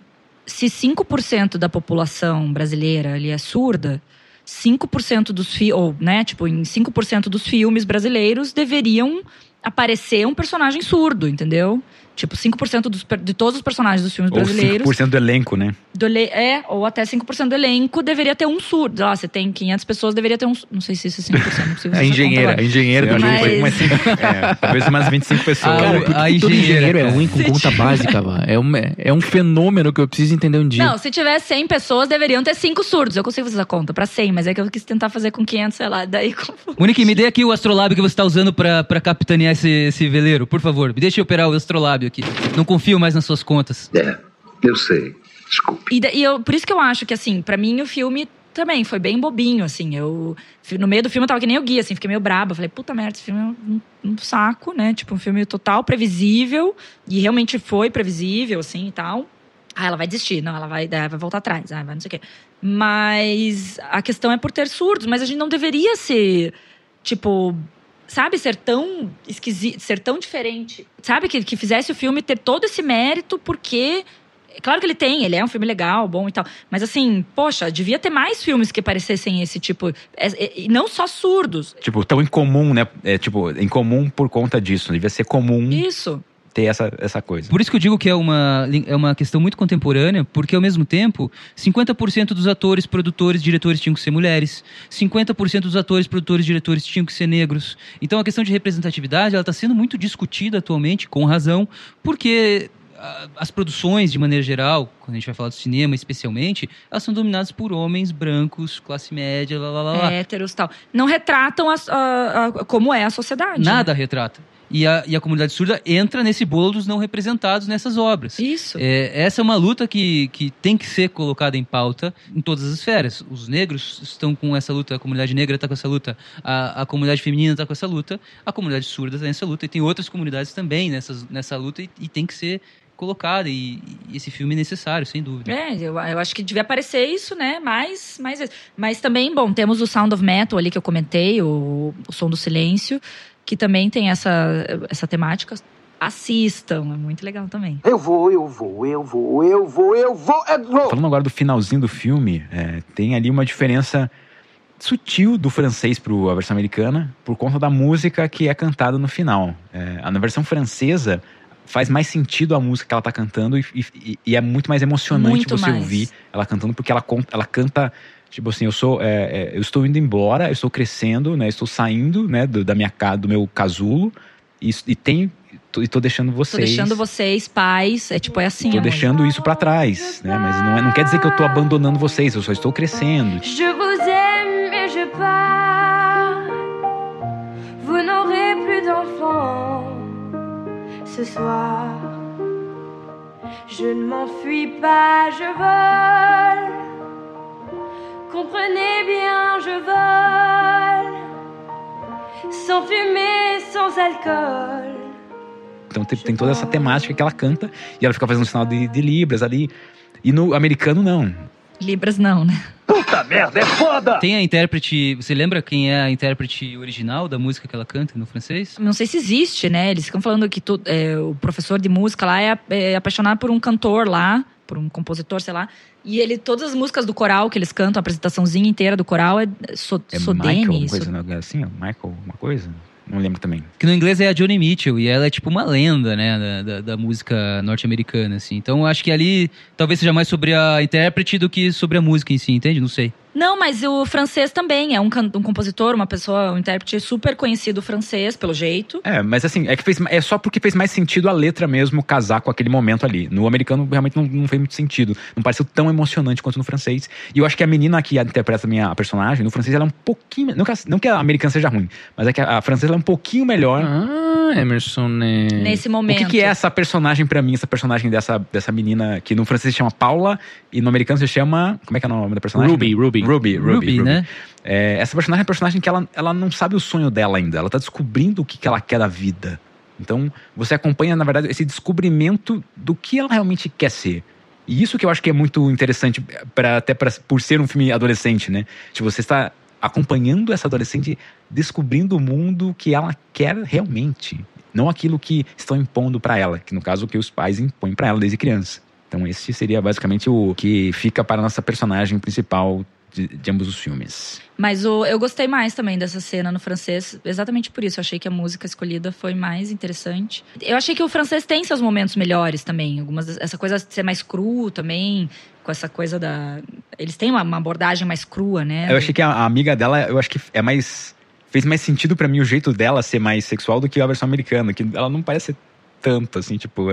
Speaker 2: se 5% da população brasileira ali é surda, 5% dos filmes, né, tipo, em 5% dos filmes brasileiros deveriam aparecer um personagem surdo, entendeu? Tipo, 5% dos, de todos os personagens dos filmes
Speaker 1: Ou
Speaker 2: brasileiros.
Speaker 1: 5% do elenco, né?
Speaker 2: do ele- é, ou até 5% do elenco deveria ter um surdo. Lá, você tem 500 pessoas, deveria ter um. Não sei se isso é 5%, não [LAUGHS] consigo
Speaker 4: A
Speaker 2: fazer essa
Speaker 4: engenheira, a engenheira do
Speaker 1: Eu
Speaker 2: Mas-
Speaker 1: foi umas cinco- é, talvez umas 25 pessoas.
Speaker 3: Ah,
Speaker 4: Cara,
Speaker 3: a engenheira,
Speaker 4: engenheiro é
Speaker 3: cara.
Speaker 4: ruim com conta básica, vá? É um, é um fenômeno que eu preciso entender um dia.
Speaker 2: Não, se tiver 100 pessoas, deveriam ter 5 surdos. Eu consigo fazer essa conta pra 100, mas é que eu quis tentar fazer com 500, sei lá. Daí. [LAUGHS]
Speaker 3: Monique, me dê aqui o astrolábio que você está usando pra, pra capitanear esse, esse veleiro, por favor. Me deixe operar o astrolábio aqui. Não confio mais nas suas contas.
Speaker 9: É, eu sei. Desculpe.
Speaker 2: E, e eu, por isso que eu acho que, assim, pra mim o filme também foi bem bobinho, assim. Eu, no meio do filme eu tava que nem o guia, assim, fiquei meio braba. Falei, puta merda, esse filme é um, um saco, né? Tipo, um filme total previsível. E realmente foi previsível, assim, e tal. Ah, ela vai desistir. Não, ela vai, daí vai voltar atrás. Ah, vai não sei o quê. Mas a questão é por ter surdos. Mas a gente não deveria ser, tipo... Sabe, ser tão esquisito, ser tão diferente. Sabe, que, que fizesse o filme ter todo esse mérito, porque Claro que ele tem, ele é um filme legal, bom e tal. Mas assim, poxa, devia ter mais filmes que parecessem esse tipo. é- é- E não só surdos.
Speaker 1: Tipo, tão incomum, né? É, tipo, incomum por conta disso. Devia ser comum
Speaker 2: Isso.
Speaker 1: Ter essa, essa coisa.
Speaker 3: Por isso que eu digo que é uma, é uma questão muito contemporânea, porque ao mesmo tempo, 50% dos atores, produtores, diretores tinham que ser mulheres, 50% dos atores, produtores, diretores tinham que ser negros. Então a questão de representatividade ela está sendo muito discutida atualmente, com razão, porque as produções, de maneira geral, quando a gente vai falar do cinema especialmente, elas são dominadas por homens brancos, classe média, lá, lá, lá.
Speaker 2: Héteros e tal. Não retratam as- a- a- como é a sociedade.
Speaker 3: Nada retrata. E a, e a comunidade surda entra nesse bolo dos não representados nessas obras.
Speaker 2: Isso.
Speaker 3: É, essa é uma luta que, que tem que ser colocada em pauta em todas as esferas. Os negros estão com essa luta, a comunidade negra está com essa luta, a, a comunidade feminina está com essa luta, a comunidade surda está nessa luta, e tem outras comunidades também nessas, nessa luta, e, e tem que ser colocada. E, e esse filme é necessário, sem dúvida.
Speaker 2: É, eu, eu acho que devia aparecer isso, né? Mais, mais vezes. Mas também, bom, temos o Sound of Metal ali que eu comentei, o, o Som do Silêncio, que também tem essa, essa temática. Assistam, é muito legal também.
Speaker 9: Eu vou, eu vou, eu vou, eu vou, eu vou, eu vou.
Speaker 1: Falando agora do finalzinho do filme, é, tem ali uma diferença sutil do francês para a versão americana por conta da música que é cantada no final. É, na versão francesa faz mais sentido a música que ela tá cantando e, e- e é muito mais emocionante
Speaker 2: Muito
Speaker 1: você
Speaker 2: mais.
Speaker 1: ouvir ela cantando porque ela, ela canta tipo assim eu sou é, é, eu estou indo embora eu estou crescendo né estou saindo né do, da minha ca- do meu casulo e, e tem tô- e tô deixando
Speaker 2: Tô
Speaker 1: vocês
Speaker 2: deixando vocês, pais, é tipo, é assim.
Speaker 1: Tô deixando isso pra trás, né? Mas não, é- não quer dizer que eu tô abandonando vocês, eu só estou crescendo.
Speaker 12: Je vous aime et je pars. Vous n'aurez plus d'enfants ce soir. Je ne m'enfuis pas, je vole. Comprenez bien, je vole. Sans fumée, sans alcool.
Speaker 1: Então tem, tem toda essa temática que ela canta e ela fica fazendo sinal de, de libras ali. E no americano, não.
Speaker 2: Libras não, né?
Speaker 9: Puta merda, é foda!
Speaker 3: Tem a intérprete. Você lembra quem é a intérprete original da música que ela canta no francês?
Speaker 2: Não sei se existe, né? Eles ficam falando que tu- é, o professor de música lá é, é apaixonado por um cantor lá, por um compositor, sei lá. E ele, todas as músicas do coral que eles cantam, a apresentaçãozinha inteira do coral é, so,
Speaker 1: É
Speaker 2: Sodene.
Speaker 1: Michael, uma
Speaker 2: so-
Speaker 1: coisa né? assim? ó, Michael, uma coisa? Não lembro também.
Speaker 3: Que no inglês é a Johnny Mitchell e ela é tipo uma lenda, né, da, da, da música norte-americana, assim. Então eu acho que ali talvez seja mais sobre a intérprete do que sobre a música em si, entende? Não sei.
Speaker 2: Não, mas o francês também é um, can- um compositor, uma pessoa, um intérprete super conhecido francês, pelo jeito.
Speaker 1: É, mas assim, é que fez, é só porque fez mais sentido a letra mesmo casar com aquele momento ali. No americano realmente não, não fez muito sentido. Não pareceu tão emocionante quanto no francês. E eu acho que a menina que interpreta a minha personagem, no francês ela é um pouquinho. Não que a, não que a americana seja ruim, mas é que a, a francesa ela é um pouquinho melhor.
Speaker 4: Ah, Emerson, né?
Speaker 2: Nesse
Speaker 1: O
Speaker 2: momento.
Speaker 1: que, que é essa personagem pra mim, essa personagem dessa, dessa menina que no francês se chama Paula e no americano se chama. Como é que é o nome da personagem?
Speaker 4: Ruby, Ruby.
Speaker 1: Ruby, Ruby,
Speaker 3: Ruby, né?
Speaker 1: É, essa personagem é uma personagem que ela, ela não sabe o sonho dela ainda. Ela tá descobrindo o que, que ela quer da vida. Então, você acompanha, na verdade, esse descobrimento do que ela realmente quer ser. E isso que eu acho que é muito interessante, pra, até pra, por ser um filme adolescente, né? Tipo, você está acompanhando essa adolescente descobrindo o mundo que ela quer realmente. Não aquilo que estão impondo pra ela, que no caso o que os pais impõem pra ela desde criança. Então esse seria basicamente o que fica para a nossa personagem principal de, de ambos os filmes.
Speaker 2: Mas o, eu gostei mais também dessa cena no francês, exatamente por isso. Eu achei que a música escolhida foi mais interessante. Eu achei que o francês tem seus momentos melhores também. Algumas, essa coisa de ser mais cru também, com essa coisa da. Eles têm uma, uma abordagem mais crua, né?
Speaker 1: Eu achei que a, a amiga dela, eu acho que é mais. Fez mais sentido pra mim o jeito dela ser mais sexual do que a versão americana, que ela não parece ser tanto, assim, tipo.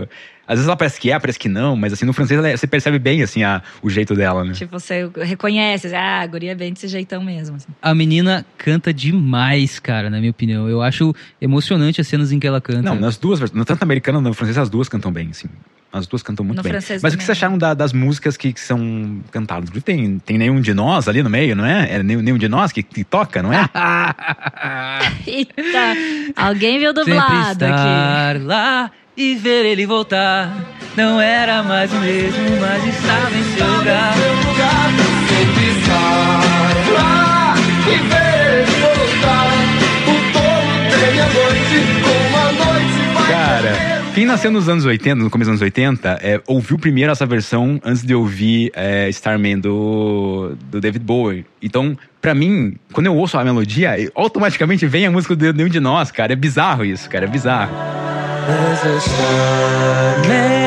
Speaker 1: Às vezes ela parece que é, parece que não, mas assim, no francês ela- você percebe bem, assim, a, o jeito dela, né?
Speaker 2: Tipo, você reconhece, ah, a guria é bem desse jeitão mesmo. assim.
Speaker 3: A menina canta demais, cara, na minha opinião. Eu acho emocionante as cenas em que ela canta.
Speaker 1: Não, nas duas versões, tanto na americana quanto no francês, as duas cantam bem, assim. As duas cantam muito
Speaker 2: No
Speaker 1: bem.
Speaker 2: francês
Speaker 1: Mas o que vocês acharam da- das músicas que, que são cantadas? Tem, tem nenhum de nós ali no meio, não é? É nenhum, nenhum de nós que, que toca, não é? [LAUGHS]
Speaker 2: Eita, alguém viu [LAUGHS]
Speaker 3: Sempre
Speaker 2: dublado aqui.
Speaker 3: lá e ver ele voltar. Não era mais o mesmo, mas estava em seu lugar.
Speaker 1: Cara, quem nasceu nos anos 80, no começo dos anos 80, é, ouviu primeiro essa versão antes de ouvir é, Starman do, do David Bowie. Então, pra mim, quando eu ouço a melodia, automaticamente vem a música do Nenhum de Nós, cara. É bizarro isso, cara. É bizarro.
Speaker 11: There's a starman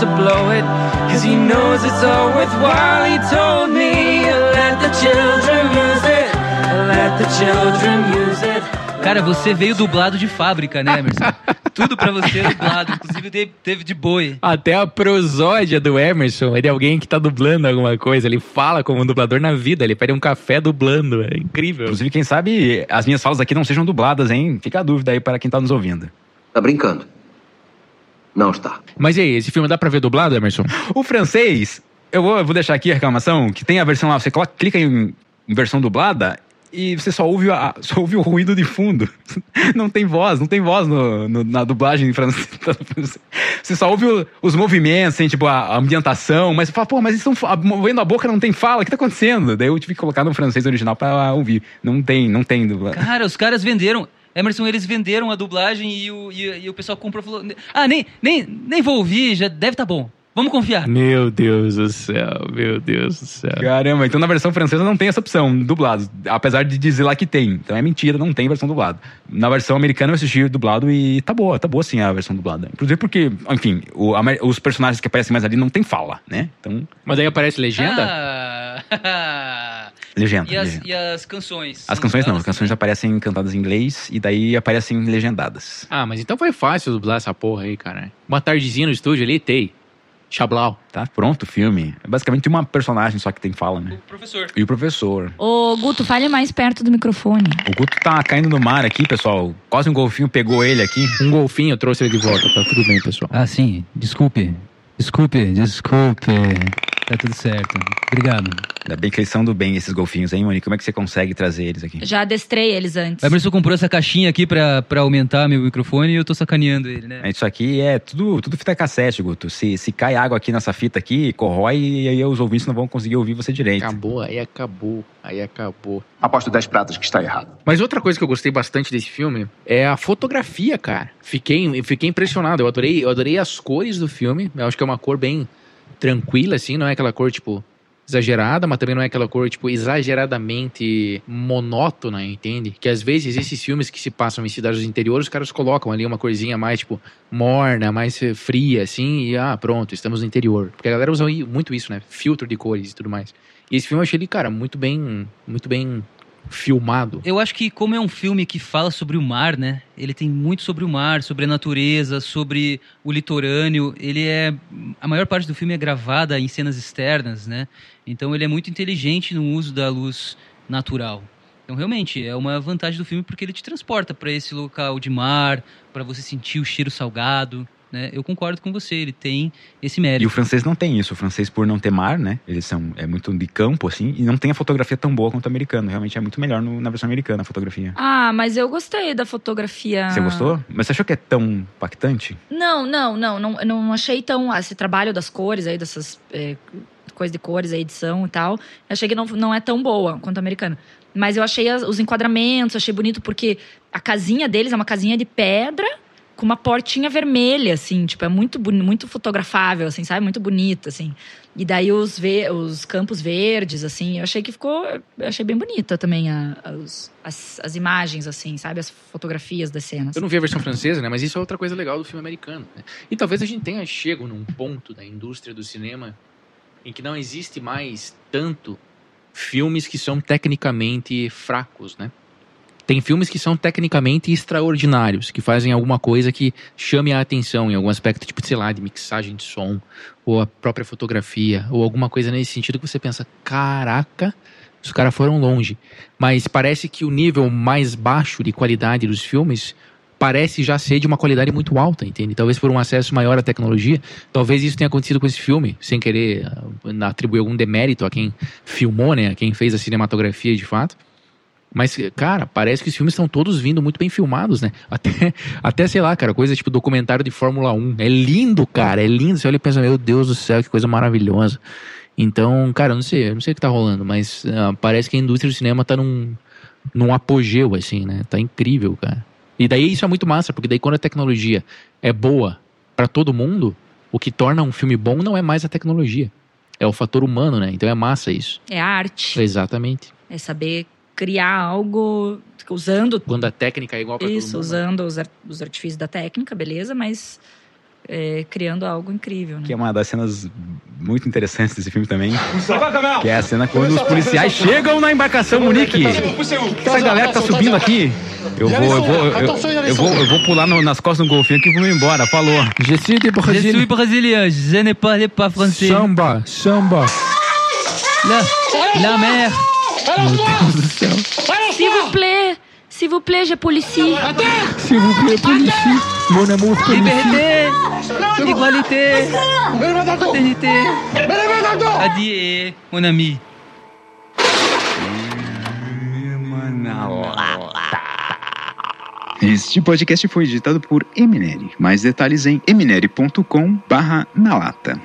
Speaker 12: to blow
Speaker 11: it, cause he knows it's all worthwhile. He told me, let the children use it, let the children use it.
Speaker 3: Cara, você veio dublado de fábrica, né, Emerson? [LAUGHS] Tudo pra você é dublado, inclusive teve, teve de boi.
Speaker 4: Até a prosódia do Emerson é de alguém que tá dublando alguma coisa. Ele fala como um dublador na vida, ele pede um café dublando. É incrível.
Speaker 1: Inclusive, quem sabe as minhas falas aqui não sejam dubladas, hein? Fica a dúvida aí para quem tá nos ouvindo.
Speaker 10: Tá brincando? Não está.
Speaker 4: Mas e aí, esse filme dá pra ver dublado, Emerson?
Speaker 1: O francês, eu vou, eu vou deixar aqui a reclamação, que tem a versão lá, você coloca, clica em, em versão dublada e você só ouve, a- só ouve o ruído de fundo. [LAUGHS] Não tem voz, não tem voz no- no- na dublagem em francês. [LAUGHS] Você só ouve o- os movimentos, assim, tipo, a, a ambientação, mas você fala, pô, mas eles estão movendo a boca, não tem fala, o que tá acontecendo? Daí eu tive que colocar no francês original pra ouvir. Não tem, não tem dublagem.
Speaker 3: Cara, os caras venderam. Emerson, eles venderam a dublagem e o, e, e o pessoal comprou e falou: Ah, nem, nem, nem vou ouvir, já deve tá bom. Vamos confiar.
Speaker 4: Meu Deus do céu, meu Deus do céu.
Speaker 1: Caramba, então na versão francesa não tem essa opção, dublado. Apesar de dizer lá que tem. Então é mentira, não tem versão dublada. Na versão americana eu assisti dublado e tá boa, tá boa sim a versão dublada. Inclusive porque, enfim, o- a os personagens que aparecem mais ali não tem fala, né? Então,
Speaker 4: Mas aí aparece legenda?
Speaker 3: Ah. [LAUGHS]
Speaker 1: legenda.
Speaker 3: e, as,
Speaker 1: legenda.
Speaker 3: e as canções?
Speaker 1: As canções não, as canções aparecem cantadas em inglês e daí aparecem legendadas.
Speaker 4: Ah, mas então foi fácil dublar essa porra aí, cara. Uma tardezinha no estúdio ali, tei. Chablau.
Speaker 1: Tá pronto o filme. É basicamente uma personagem só que tem fala, né?
Speaker 3: O professor.
Speaker 1: E o professor.
Speaker 2: Ô, Guto, fale mais perto do microfone.
Speaker 1: O Guto tá caindo no mar aqui, pessoal. Quase um golfinho pegou ele aqui.
Speaker 4: Um golfinho trouxe ele de volta. Tá tudo bem, pessoal.
Speaker 3: Ah, sim. Desculpe. Desculpe, desculpe. Tá tudo certo. Obrigado.
Speaker 1: Ainda bem que eles são do bem, esses golfinhos, hein, Monique? Como é que você consegue trazer eles aqui?
Speaker 2: Já adestrei eles antes.
Speaker 3: O Emerson comprou essa caixinha aqui pra, pra aumentar meu microfone e eu tô sacaneando ele, né?
Speaker 1: Isso aqui é tudo, tudo fita cassete, Guto. Se, se cai água aqui nessa fita aqui, corrói e aí os ouvintes não vão conseguir ouvir você direito.
Speaker 4: Acabou, aí acabou. Aí acabou.
Speaker 8: Aposto 10 pratas que está errado.
Speaker 4: Mas outra coisa que eu gostei bastante desse filme é a fotografia, cara. Fiquei, fiquei impressionado. Eu adorei, eu adorei as cores do filme. Eu acho que é uma cor bem tranquila, assim, não é aquela cor, tipo, exagerada, mas também não é aquela cor, tipo, exageradamente monótona, entende? Que às vezes esses filmes que se passam em cidades do interior, os caras colocam ali uma corzinha mais, tipo, morna, mais fria, assim, e ah, pronto, estamos no interior. Porque a galera usa muito isso, né? Filtro de cores e tudo mais. E esse filme eu achei ele, cara, muito bem, muito bem filmado.
Speaker 3: Eu acho que como é um filme que fala sobre o mar, né? Ele tem muito sobre o mar, sobre a natureza, sobre o litorâneo. Ele é a maior parte do filme é gravada em cenas externas, né? Então ele é muito inteligente no uso da luz natural. Então realmente é uma vantagem do filme porque ele te transporta para esse local de mar, para você sentir o cheiro salgado, né? Eu concordo com você, ele tem esse mérito.
Speaker 1: E o francês não tem isso. O francês, por não ter mar, né? Eles são é muito de campo, assim, e não tem a fotografia tão boa quanto o americano. Realmente é muito melhor no- na versão americana a fotografia.
Speaker 2: Ah, mas eu gostei da fotografia.
Speaker 1: Você gostou? Mas você achou que é tão impactante?
Speaker 2: Não, não, não, não, eu não achei tão. ah, Esse trabalho das cores aí, dessas. é, coisa de cores, a edição e tal. Eu achei que não, não é tão boa quanto a americana. Mas eu achei as- os enquadramentos, achei bonito, porque a casinha deles é uma casinha de pedra com uma portinha vermelha, assim, tipo, é muito, muito fotografável, assim, sabe? Muito bonito, assim. E daí os, ve os campos verdes, assim, eu achei que ficou. Achei bem bonita também a- as, as, as imagens, assim, sabe? As fotografias das cenas.
Speaker 4: Eu não vi a versão francesa, né? Mas isso é outra coisa legal do filme americano. né? E talvez a gente tenha chego num ponto da indústria do cinema em que não existe mais tanto filmes que são tecnicamente fracos, né? Tem filmes que são tecnicamente extraordinários, que fazem alguma coisa que chame a atenção em algum aspecto, tipo, sei lá, de mixagem de som, ou a própria fotografia, ou alguma coisa nesse sentido que você pensa, caraca, os caras foram longe. Mas parece que o nível mais baixo de qualidade dos filmes parece já ser de uma qualidade muito alta, entende? Talvez por um acesso maior à tecnologia. Talvez isso tenha acontecido com esse filme, sem querer ah, atribuir algum demérito a quem filmou, né? A quem fez a cinematografia de fato. Mas, cara, parece que os filmes estão todos vindo muito bem filmados, né? [LAUGHS] Até, até sei lá, cara, coisa tipo documentário de Fórmula 1. É lindo, cara, é lindo. Você olha e pensa, meu Deus do céu, que coisa maravilhosa. Então, cara, eu não sei, eu não sei o que tá rolando, mas ah, parece que a indústria do cinema tá num, num apogeu, assim, né? Tá incrível, cara. E daí isso é muito massa, porque daí quando a tecnologia é boa pra todo mundo, o que torna um filme bom não é mais a tecnologia. É o fator humano, né? Então é massa isso.
Speaker 2: É arte.
Speaker 4: Exatamente.
Speaker 2: É saber criar algo usando
Speaker 4: Quando a técnica é igual pra
Speaker 2: isso,
Speaker 4: todo mundo.
Speaker 2: usando os, ar- os artifícios da técnica, beleza, mas é, criando algo incrível, né?
Speaker 1: Que é uma das cenas muito interessantes desse filme também. Que é a cena quando os policiais chegam na embarcação Munique. Essa galera que tá subindo aqui. Eu vou, eu vou, eu, eu vou, eu vou pular no- nas costas do golfinho aqui e vou embora. Falou.
Speaker 4: Je suis de
Speaker 3: Je suis brésilien, je ne parle pas français.
Speaker 4: Samba, samba.
Speaker 3: La, la mer.
Speaker 4: Meu Deus do céu.
Speaker 2: S'il vous plaît, s'il vous plaît, je policie.
Speaker 4: S'il vous plaît, policier. Mon amour,
Speaker 3: Liberté, égalité, fraternité. Adieu, mon ami.
Speaker 13: Este podcast foi editado por Eminere. Mais detalhes em eminere.com/na lata.